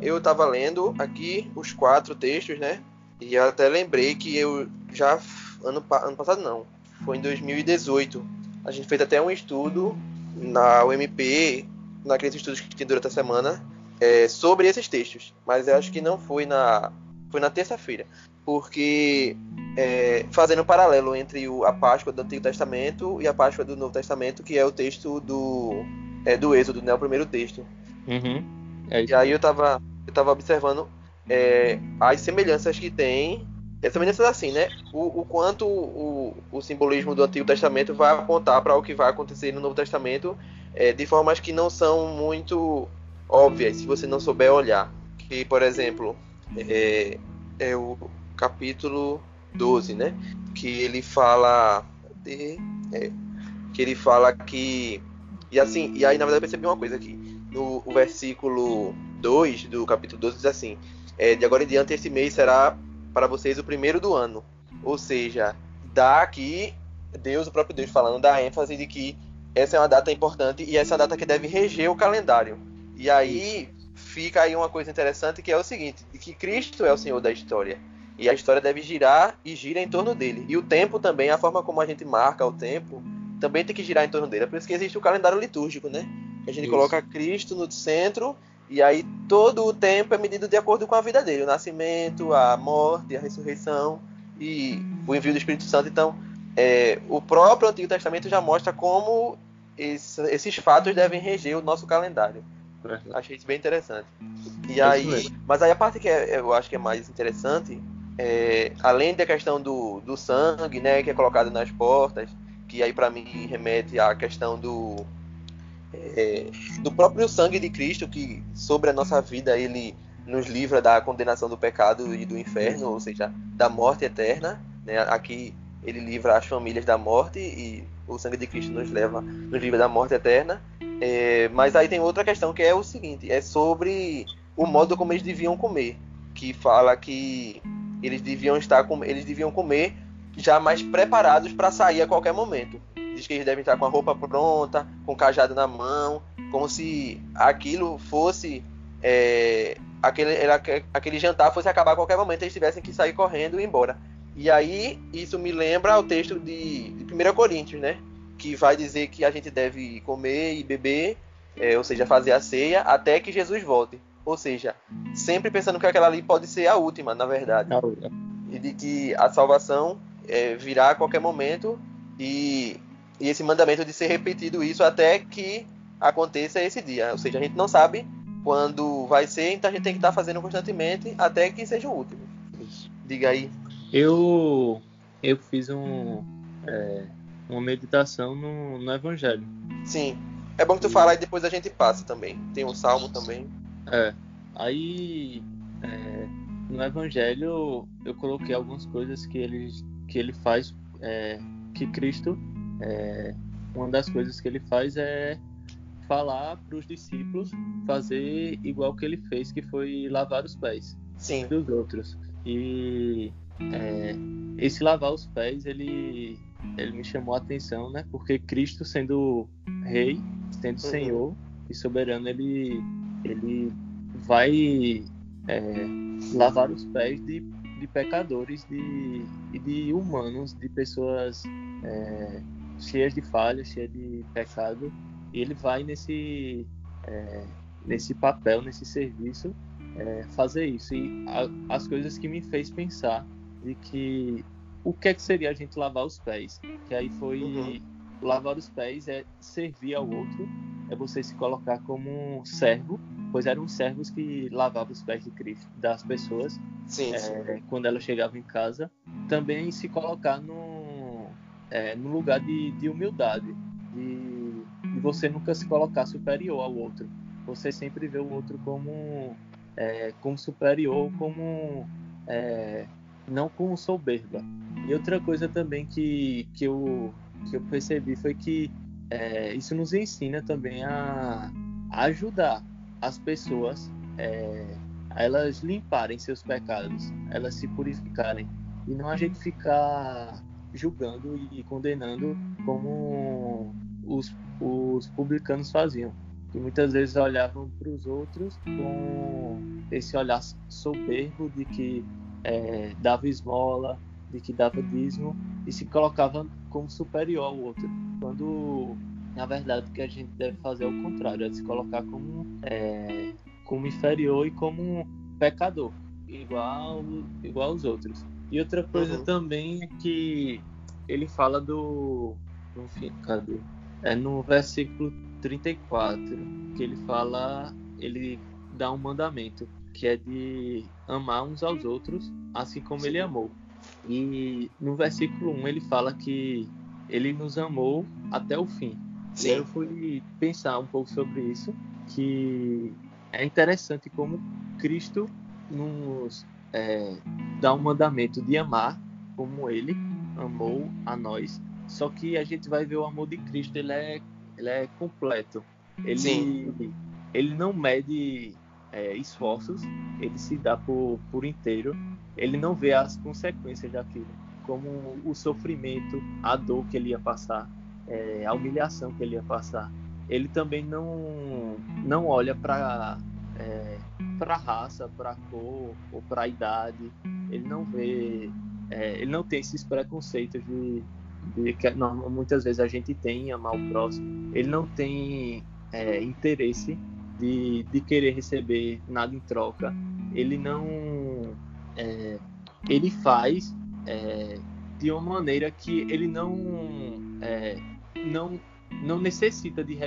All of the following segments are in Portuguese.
eu estava lendo aqui os quatro textos, né? E eu até lembrei que eu já ano, ano passado não, foi em 2018. A gente fez até um estudo na UMP, naqueles estudos que tem durante a semana, é, sobre esses textos. Mas eu acho que não foi na foi na terça-feira, porque é, fazendo um paralelo entre o, a Páscoa do Antigo Testamento e a Páscoa do Novo Testamento, que é o texto do é, do Êxodo, né, o primeiro texto. Uhum. É e aí eu estava eu tava observando é, as semelhanças que tem é semelhanças assim, né? O, o quanto o, o, simbolismo do Antigo Testamento vai apontar para o que vai acontecer no Novo Testamento é, de formas que não são muito óbvias, se você não souber olhar. Que, por exemplo, é, é o capítulo 12, né? Que ele fala de. É, que ele fala que. E assim, e aí na verdade eu percebi uma coisa aqui. No versículo 2 do capítulo 12 diz assim: é, De agora em diante esse mês será para vocês o primeiro do ano. Ou seja, dá aqui Deus, o próprio Deus, falando da ênfase de que essa é uma data importante e essa é uma data que deve reger o calendário. E aí fica aí uma coisa interessante que é o seguinte, que Cristo é o Senhor da história. E a história deve girar e gira em torno dele. E o tempo também, a forma como a gente marca o tempo, também tem que girar em torno dele. É por isso que existe o calendário litúrgico, né? A gente isso. coloca Cristo no centro e aí todo o tempo é medido de acordo com a vida dele, o nascimento, a morte, a ressurreição e o envio do Espírito Santo. Então, é, o próprio Antigo Testamento já mostra como esse, esses fatos devem reger o nosso calendário. Achei isso bem interessante. E aí, mas aí a parte que é, eu acho que é mais interessante, é, além da questão do, do sangue, né, que é colocado nas portas, que aí para mim remete à questão do é, do próprio sangue de Cristo que sobre a nossa vida ele nos livra da condenação do pecado e do inferno, ou seja, da morte eterna. Né? Aqui ele livra as famílias da morte e o sangue de Cristo nos leva, nos livra da morte eterna. É, mas aí tem outra questão que é o seguinte: é sobre o modo como eles deviam comer, que fala que eles deviam estar, eles deviam comer já mais preparados para sair a qualquer momento diz que eles devem estar com a roupa pronta, com o cajado na mão, como se aquilo fosse. É, aquele, aquele jantar fosse acabar a qualquer momento, eles tivessem que sair correndo e ir embora. E aí, isso me lembra o texto de, de 1 Coríntios, né? Que vai dizer que a gente deve comer e beber, é, ou seja, fazer a ceia, até que Jesus volte. Ou seja, sempre pensando que aquela ali pode ser a última, na verdade. E de que a salvação é, virá a qualquer momento e e esse mandamento de ser repetido isso até que aconteça esse dia. Ou seja, a gente não sabe quando vai ser, então a gente tem que estar fazendo constantemente até que seja o último. Diga aí. Eu eu fiz um é, uma meditação no, no Evangelho. Sim. É bom que tu fala e depois a gente passa também. Tem um salmo também. É. Aí é, no Evangelho eu coloquei algumas coisas que ele que ele faz é, que Cristo é, uma das coisas que ele faz é falar para os discípulos fazer igual que ele fez, que foi lavar os pés Sim. dos outros. E é, esse lavar os pés, ele, ele me chamou a atenção, né? Porque Cristo, sendo rei, sendo uhum. Senhor e soberano, ele, ele vai é, lavar os pés de, de pecadores de, de humanos, de pessoas é, cheias de falhas, cheias de pecado, e ele vai nesse é, nesse papel, nesse serviço, é, fazer isso. E a, as coisas que me fez pensar de que o que é que seria a gente lavar os pés? Que aí foi uhum. lavar os pés é servir ao outro, é você se colocar como um servo, pois eram servos que lavavam os pés de Cristo, das pessoas, sim, é, sim. quando elas chegavam em casa. Também se colocar no é, no lugar de, de humildade, de, de, você nunca se colocar superior ao outro. Você sempre vê o outro como, é, como superior, como é, não com soberba. E outra coisa também que, que, eu, que eu percebi foi que é, isso nos ensina também a, a ajudar as pessoas é, a elas limparem seus pecados, elas se purificarem. E não a gente ficar julgando e condenando como os, os publicanos faziam. que muitas vezes olhavam para os outros com esse olhar soberbo de que é, dava esmola, de que dava dízimo e se colocava como superior ao outro. Quando na verdade o que a gente deve fazer é o contrário, é se colocar como, é, como inferior e como pecador, igual, igual aos outros. E outra coisa uhum. também é que ele fala do. Cadê? É no versículo 34 que ele fala, ele dá um mandamento que é de amar uns aos outros, assim como Sim. ele amou. E no versículo 1 ele fala que ele nos amou até o fim. Sim. E eu fui pensar um pouco sobre isso, que é interessante como Cristo nos é, dá um mandamento de amar como ele amou a nós. Só que a gente vai ver o amor de Cristo, ele é, ele é completo. Ele, Sim. ele não mede é, esforços, ele se dá por, por inteiro. Ele não vê as consequências daquilo, como o sofrimento, a dor que ele ia passar, é, a humilhação que ele ia passar. Ele também não, não olha para é, para raça, para cor ou para idade. Ele não vê, é, ele não tem esses preconceitos de, de que não, muitas vezes a gente tem em amar o próximo. Ele não tem é, interesse de, de querer receber nada em troca. Ele não, é, ele faz é, de uma maneira que ele não, é, não, não necessita de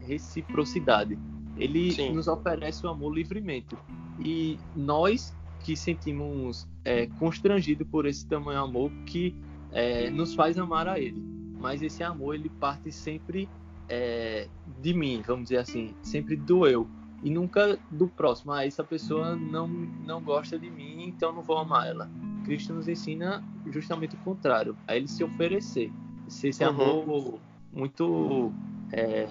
reciprocidade ele Sim. nos oferece o amor livremente. E nós que sentimos é, constrangido por esse tamanho amor que é, nos faz amar a ele. Mas esse amor ele parte sempre é, de mim, vamos dizer assim, sempre do eu e nunca do próximo. Ah, essa pessoa não não gosta de mim, então não vou amar ela. Cristo nos ensina justamente o contrário, a ele se oferecer, ser esse uhum. amor muito é,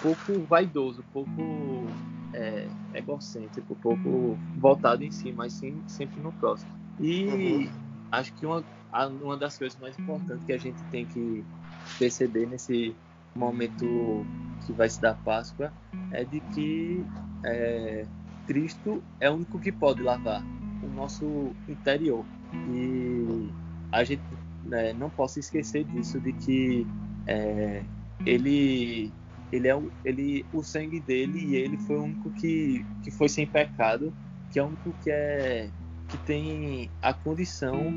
pouco vaidoso, pouco é, egocêntrico, pouco voltado em si, mas sim sempre no próximo. E uhum. acho que uma, uma das coisas mais importantes que a gente tem que perceber nesse momento que vai se dar Páscoa é de que é, Cristo é o único que pode lavar o nosso interior. E a gente né, não possa esquecer disso, de que é, ele ele é o, ele, o sangue dele e ele foi o único que, que foi sem pecado, que é o único que é que tem a condição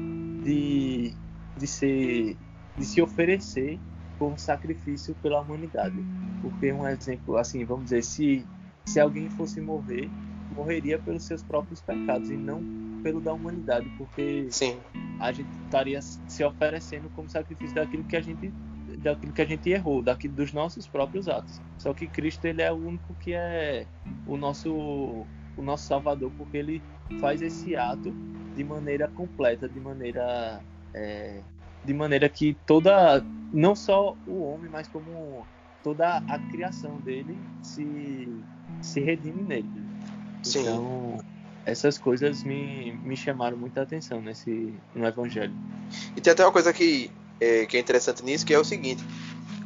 de, de ser de se oferecer como sacrifício pela humanidade. Porque um exemplo, assim, vamos dizer, se se alguém fosse morrer, morreria pelos seus próprios pecados e não pelo da humanidade, porque Sim. a gente estaria se oferecendo como sacrifício daquilo que a gente daquilo que a gente errou, daquilo dos nossos próprios atos. Só que Cristo ele é o único que é o nosso o nosso Salvador, porque ele faz esse ato de maneira completa, de maneira é, de maneira que toda não só o homem, mas como toda a criação dele se se redime nele. Sim. Então essas coisas me, me chamaram muita atenção nesse no Evangelho. E tem até uma coisa que é, que é interessante nisso, que é o seguinte: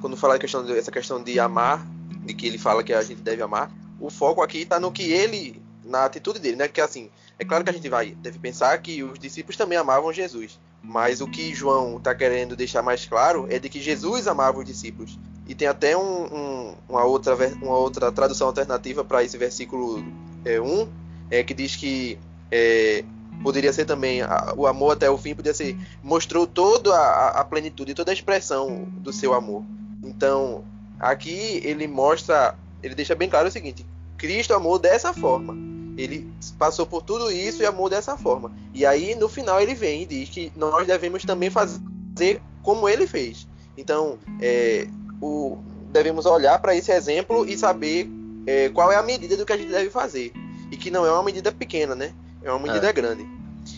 quando fala questão essa questão de amar, de que ele fala que a gente deve amar, o foco aqui está no que ele, na atitude dele, né? Que assim, é claro que a gente vai deve pensar que os discípulos também amavam Jesus, mas o que João está querendo deixar mais claro é de que Jesus amava os discípulos. E tem até um, um, uma, outra, uma outra tradução alternativa para esse versículo é, 1, é, que diz que é, poderia ser também a, o amor até o fim, poderia ser mostrou toda a, a, plenitude, toda a expressão do seu amor. Então, aqui ele mostra, ele deixa bem claro o seguinte: Cristo amou dessa forma. Ele passou por tudo isso e amou dessa forma. E aí no final ele vem e diz que nós devemos também fazer como ele fez. Então, é, o, devemos olhar para esse exemplo e saber é, qual é a medida do que a gente deve fazer. E que não é uma medida pequena, né? É uma medida é. grande.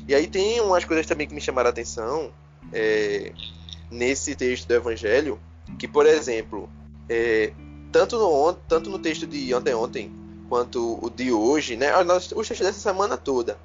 E aí tem umas coisas também que me chamaram a atenção é, nesse texto do Evangelho, que, por exemplo, é, tanto, no, tanto no texto de ontem ontem quanto o de hoje, né? Os textos dessa semana toda,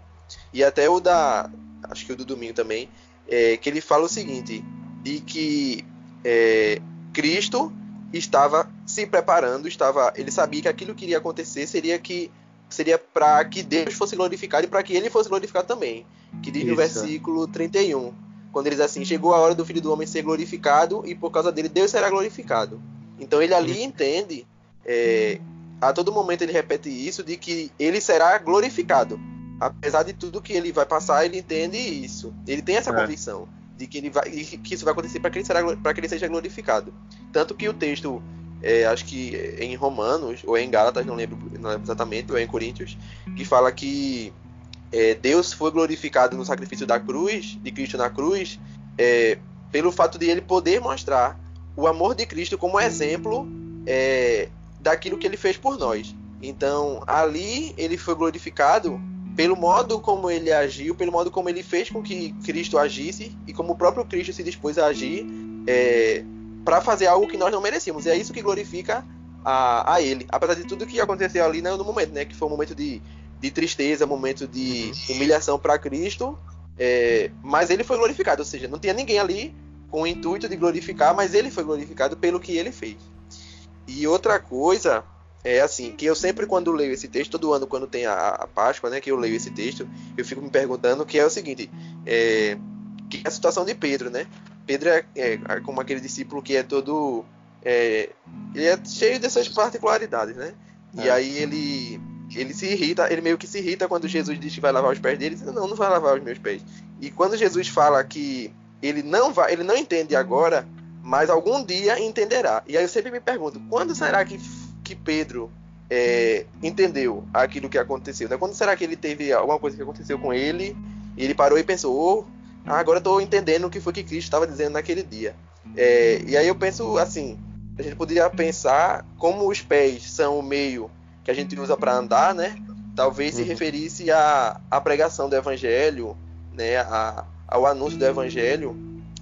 e até o da. Acho que o do domingo também, é, que ele fala o seguinte: de que é, Cristo estava se preparando, estava, ele sabia que aquilo que iria acontecer seria que seria para que Deus fosse glorificado e para que ele fosse glorificado também. Que diz Isso. no versículo 31, quando ele diz assim: Chegou a hora do filho do homem ser glorificado e por causa dele Deus será glorificado. Então ele ali entende, é, a todo momento ele repete isso, de que ele será glorificado. Apesar de tudo que ele vai passar, ele entende isso. Ele tem essa é. convicção de que, ele vai, que isso vai acontecer para que, ele que ele seja glorificado. Tanto que o texto é, acho que em Romanos, ou em Gálatas, não lembro, não lembro exatamente, ou em Coríntios, que fala que é, Deus foi glorificado no sacrifício da cruz, de Cristo na cruz, é, pelo fato de ele poder mostrar o amor de Cristo como exemplo é, daquilo que ele fez por nós. Então, ali ele foi glorificado pelo modo como ele agiu, pelo modo como ele fez com que Cristo agisse e como o próprio Cristo se dispôs a agir é, para fazer algo que nós não merecíamos. E é isso que glorifica a, a ele. Apesar de tudo que aconteceu ali no momento, né? Que foi um momento de, de tristeza, momento de humilhação para Cristo. É, mas ele foi glorificado, ou seja, não tinha ninguém ali com o intuito de glorificar, mas ele foi glorificado pelo que ele fez. E outra coisa é assim, que eu sempre quando leio esse texto, todo ano quando tem a, a Páscoa, né, que eu leio esse texto, eu fico me perguntando que é o seguinte, é, que é a situação de Pedro, né? Pedro é, é, é como aquele discípulo que é todo. É, ele é cheio dessas particularidades, né? E é. aí ele ele se irrita, ele meio que se irrita quando Jesus diz que vai lavar os pés dele, ele diz, não, não vai lavar os meus pés. E quando Jesus fala que ele não vai, ele não entende agora, mas algum dia entenderá. E aí eu sempre me pergunto, quando será que, que Pedro é, entendeu aquilo que aconteceu? Né? Quando será que ele teve alguma coisa que aconteceu com ele e ele parou e pensou, oh, ah, agora estou entendendo o que foi que Cristo estava dizendo naquele dia. É, e aí eu penso assim, a gente poderia pensar como os pés são o meio que a gente usa para andar, né? Talvez se uhum. referisse à, à pregação do evangelho, né? A, ao anúncio do evangelho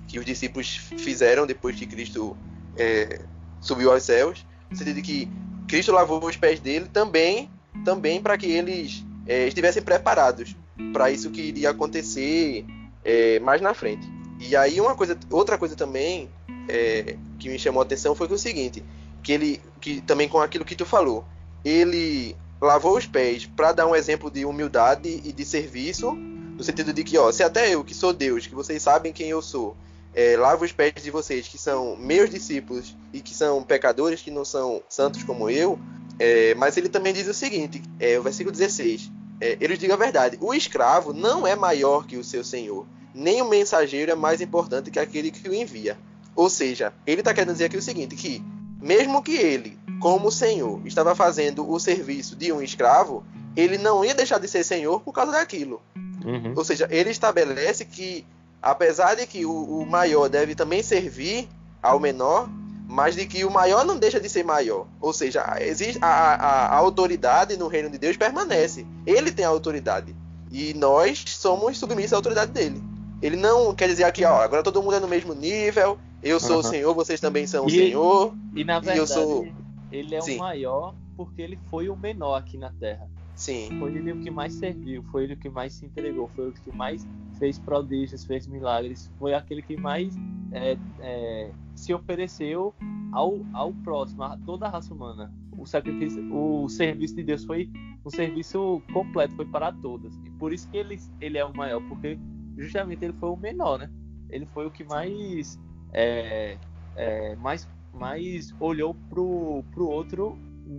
que os discípulos fizeram depois que Cristo é, subiu aos céus, no sentido de que Cristo lavou os pés dele também, também para que eles é, estivessem preparados para isso que iria acontecer é, mais na frente. E aí uma coisa, outra coisa também é, que me chamou a atenção foi que o seguinte, que ele, que também com aquilo que tu falou, ele lavou os pés para dar um exemplo de humildade e de serviço, no sentido de que, ó, se até eu que sou Deus, que vocês sabem quem eu sou, é, lavo os pés de vocês que são meus discípulos e que são pecadores, que não são santos como eu, é, mas ele também diz o seguinte, é, o versículo 16, é, ele diz a verdade, o escravo não é maior que o seu senhor, nem o mensageiro é mais importante que aquele que o envia. Ou seja, ele está querendo dizer aqui o seguinte, que mesmo que ele, como senhor, estava fazendo o serviço de um escravo, ele não ia deixar de ser senhor por causa daquilo. Uhum. Ou seja, ele estabelece que, apesar de que o, o maior deve também servir ao menor, mas de que o maior não deixa de ser maior. Ou seja, existe a, a, a, autoridade no reino de Deus permanece. Ele tem a autoridade. E nós somos submissos à autoridade dele. Ele não quer dizer aqui, ó, agora todo mundo é no mesmo nível, eu sou uhum. o Senhor, vocês também são e, o Senhor. E na verdade, eu sou... ele é Sim. o maior porque ele foi o menor aqui na Terra. Sim. Foi ele o que mais serviu, foi ele o que mais se entregou, foi o que mais fez prodígios, fez milagres, foi aquele que mais é, é, se ofereceu ao, ao próximo, a toda a raça humana. O sacrifício, o serviço de Deus foi um serviço completo, foi para todas. E por isso que ele, ele é o maior, porque justamente ele foi o menor, né? Ele foi o que mais é, é, mais, mais olhou pro, pro outro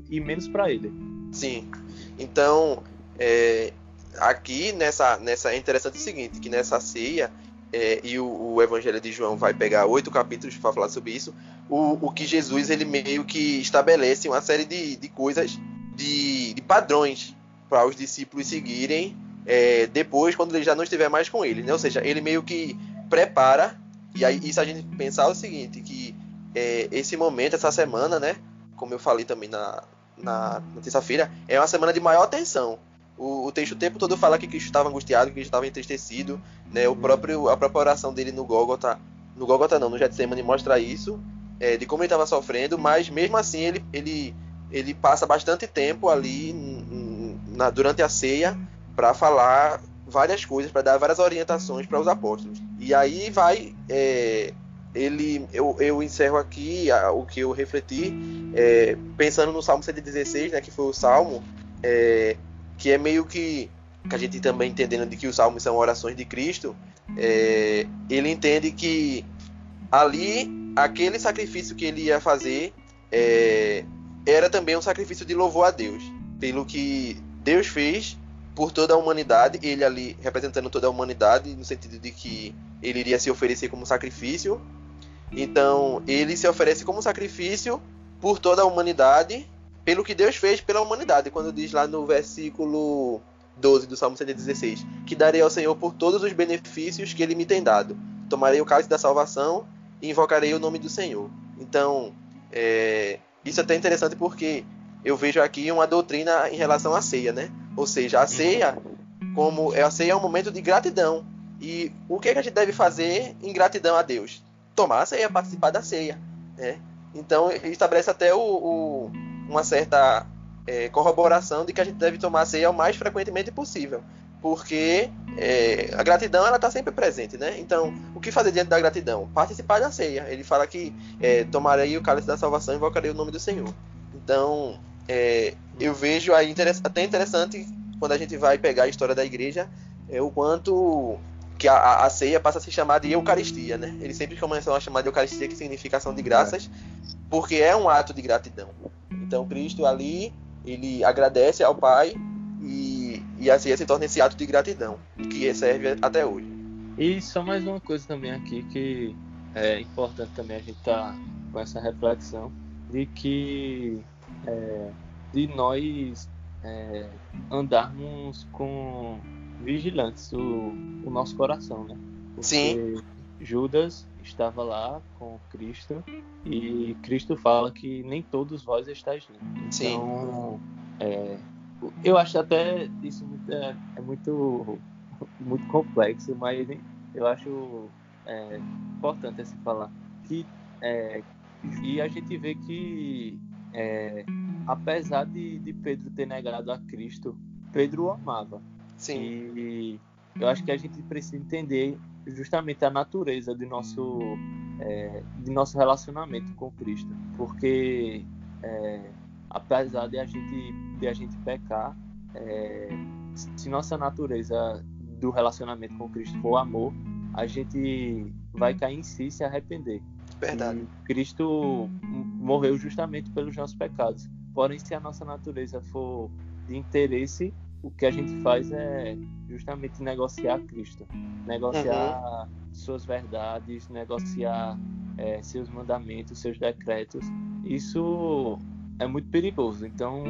e menos para ele. Sim. Então, é, aqui nessa, nessa é interessante o seguinte, que nessa ceia é, e o, o, Evangelho de João vai pegar oito capítulos para falar sobre isso. O, o, que Jesus ele meio que estabelece uma série de, de coisas, de, de padrões para os discípulos seguirem é, depois, quando ele já não estiver mais com ele. Né? Ou seja, ele meio que prepara, e aí isso a gente pensar o seguinte, que é, esse momento, essa semana, né? Como eu falei também na, na, na terça-feira, é uma semana de maior tensão. O, o, texto o tempo todo fala que Cristo estava angustiado, que Cristo estava entristecido, né? O próprio, a própria oração dele no Gólgota, no Gólgota não, no Getsemane mostra isso, é, de como ele estava sofrendo, mas mesmo assim ele, ele, ele passa bastante tempo ali na, durante a ceia para falar várias coisas, para dar várias orientações para os apóstolos. E aí vai é, ele, eu, eu encerro aqui a, o que eu refleti, é, pensando no Salmo 116, né, que foi o Salmo, é, que é meio que, que a gente também entendendo de que os Salmos são orações de Cristo, é, ele entende que ali, aquele sacrifício que ele ia fazer é, era também um sacrifício de louvor a Deus, pelo que Deus fez por toda a humanidade, ele ali representando toda a humanidade, no sentido de que ele iria se oferecer como sacrifício então, ele se oferece como sacrifício por toda a humanidade, pelo que Deus fez pela humanidade, quando diz lá no versículo 12 do Salmo 116, que darei ao Senhor por todos os benefícios que ele me tem dado. Tomarei o cálice da salvação e invocarei o nome do Senhor. Então, é, isso é até interessante porque eu vejo aqui uma doutrina em relação à ceia, né? Ou seja, a ceia, como a ceia é um momento de gratidão. E o que, é que a gente deve fazer em gratidão a Deus? Tomar a ceia, participar da ceia. Né? Então estabelece até o, o, uma certa é, corroboração de que a gente deve tomar a ceia o mais frequentemente possível. Porque é, a gratidão ela está sempre presente, né? Então, o que fazer diante da gratidão? Participar da ceia. Ele fala que é, tomarei o cálice da salvação e invocarei o nome do Senhor. Então, é, eu vejo aí até interessante quando a gente vai pegar a história da igreja, é, o quanto que a, a, ceia passa a se chamar de Eucaristia, né? Eles sempre começam a chamar de Eucaristia, que significa ação de graças, porque é um ato de gratidão. Então Cristo ali, ele agradece ao Pai e, e a ceia se torna esse ato de gratidão, que serve até hoje. E só mais uma coisa também aqui que é importante também a gente estar tá com essa reflexão de que é, de nós é, andarmos com vigilantes o, o nosso coração, né? Porque Sim. Judas estava lá com Cristo e Cristo fala que nem todos vós estáis limpos. Então, é, eu acho até isso muito, é, é, muito, muito complexo, mas eu acho é, importante assim falar que é, e a gente vê que é, apesar de, de Pedro ter negado a Cristo, Pedro o amava. Sim. E eu acho que a gente precisa entender justamente a natureza de nosso, é, de nosso relacionamento com Cristo. Porque é, apesar de a gente, de a gente pecar, é, se nossa natureza do relacionamento com Cristo for amor, a gente vai cair em si e se arrepender. Verdade. E Cristo morreu justamente pelos nossos pecados. Porém, se a nossa natureza for de interesse, o que a gente faz é justamente negociar Cristo, negociar uhum. suas verdades, negociar é, seus mandamentos, seus decretos. Isso é muito perigoso. Então,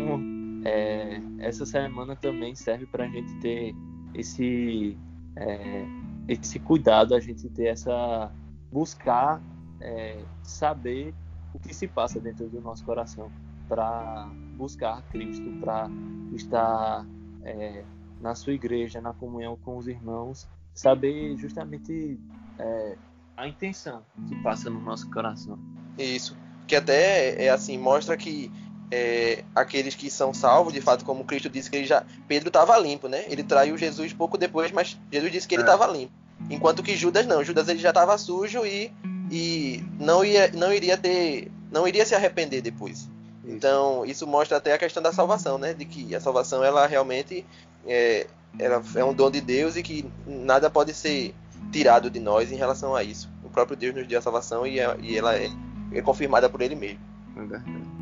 é, essa semana também serve para a gente ter esse é, esse cuidado, a gente ter essa buscar é, saber o que se passa dentro do nosso coração para buscar Cristo, para estar é, na sua igreja, na comunhão com os irmãos, saber justamente é, a intenção que passa no nosso coração. Isso, que até é assim mostra que é, aqueles que são salvos, de fato, como Cristo disse que ele já Pedro estava limpo, né? Ele traiu Jesus pouco depois, mas Jesus disse que ele estava é. limpo. Enquanto que Judas não, Judas ele já estava sujo e, e não ia não iria ter não iria se arrepender depois. Então, isso mostra até a questão da salvação, né? De que a salvação, ela realmente é, ela é um dom de Deus e que nada pode ser tirado de nós em relação a isso. O próprio Deus nos deu a salvação e, é, e ela é, é confirmada por Ele mesmo. É verdade.